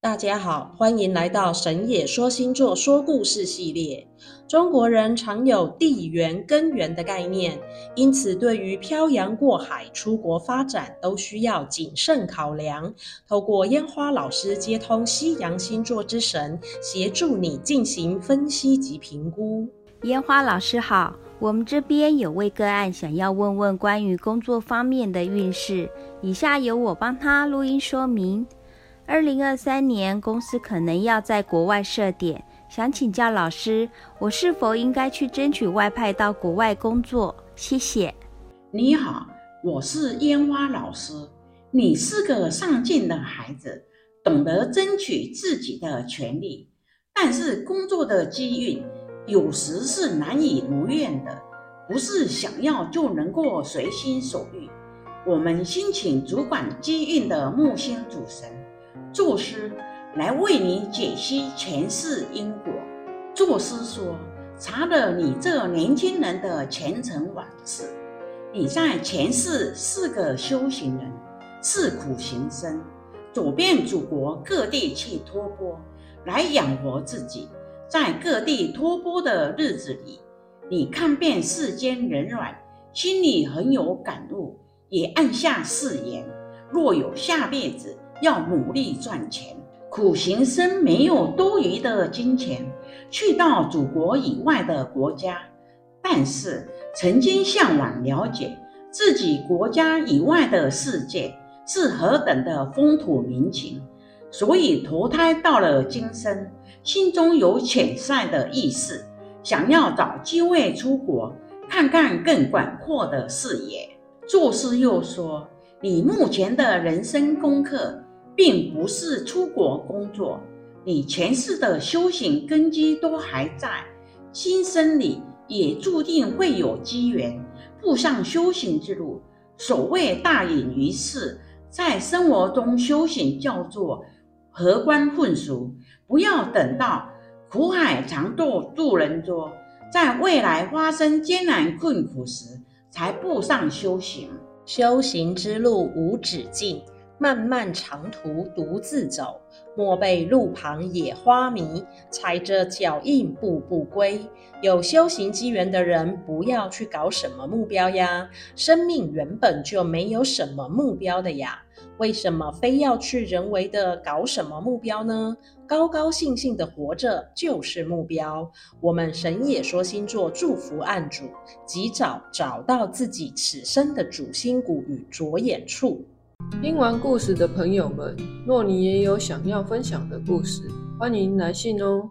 大家好，欢迎来到神野说星座说故事系列。中国人常有地缘根源的概念，因此对于漂洋过海出国发展都需要谨慎考量。透过烟花老师接通西洋星座之神，协助你进行分析及评估。烟花老师好，我们这边有位个案想要问问关于工作方面的运势，以下由我帮他录音说明。二零二三年，公司可能要在国外设点，想请教老师，我是否应该去争取外派到国外工作？谢谢。你好，我是烟花老师。你是个上进的孩子，懂得争取自己的权利，但是工作的机遇有时是难以如愿的，不是想要就能够随心所欲。我们先请主管机运的木星主神。作师来为你解析前世因果。作师说：“查了你这年轻人的前尘往事，你在前世是个修行人，是苦行僧，走遍祖国各地去托钵，来养活自己。在各地托钵的日子里，你看遍世间冷暖，心里很有感悟，也暗下誓言：若有下辈子。”要努力赚钱，苦行僧没有多余的金钱，去到祖国以外的国家，但是曾经向往了解自己国家以外的世界是何等的风土民情，所以投胎到了今生，心中有潜在的意识，想要找机会出国，看看更广阔的视野。作师又说，你目前的人生功课。并不是出国工作，你前世的修行根基都还在，今生里也注定会有机缘步上修行之路。所谓大隐于市，在生活中修行叫做和光混熟，不要等到苦海常作渡人舟，在未来发生艰难困苦时才步上修行。修行之路无止境。漫漫长途独自走，莫被路旁野花迷。踩着脚印步步归。有修行机缘的人，不要去搞什么目标呀。生命原本就没有什么目标的呀，为什么非要去人为的搞什么目标呢？高高兴兴的活着就是目标。我们神野说星座祝福案主，及早找到自己此生的主心骨与着眼处。听完故事的朋友们，若你也有想要分享的故事，欢迎来信哦。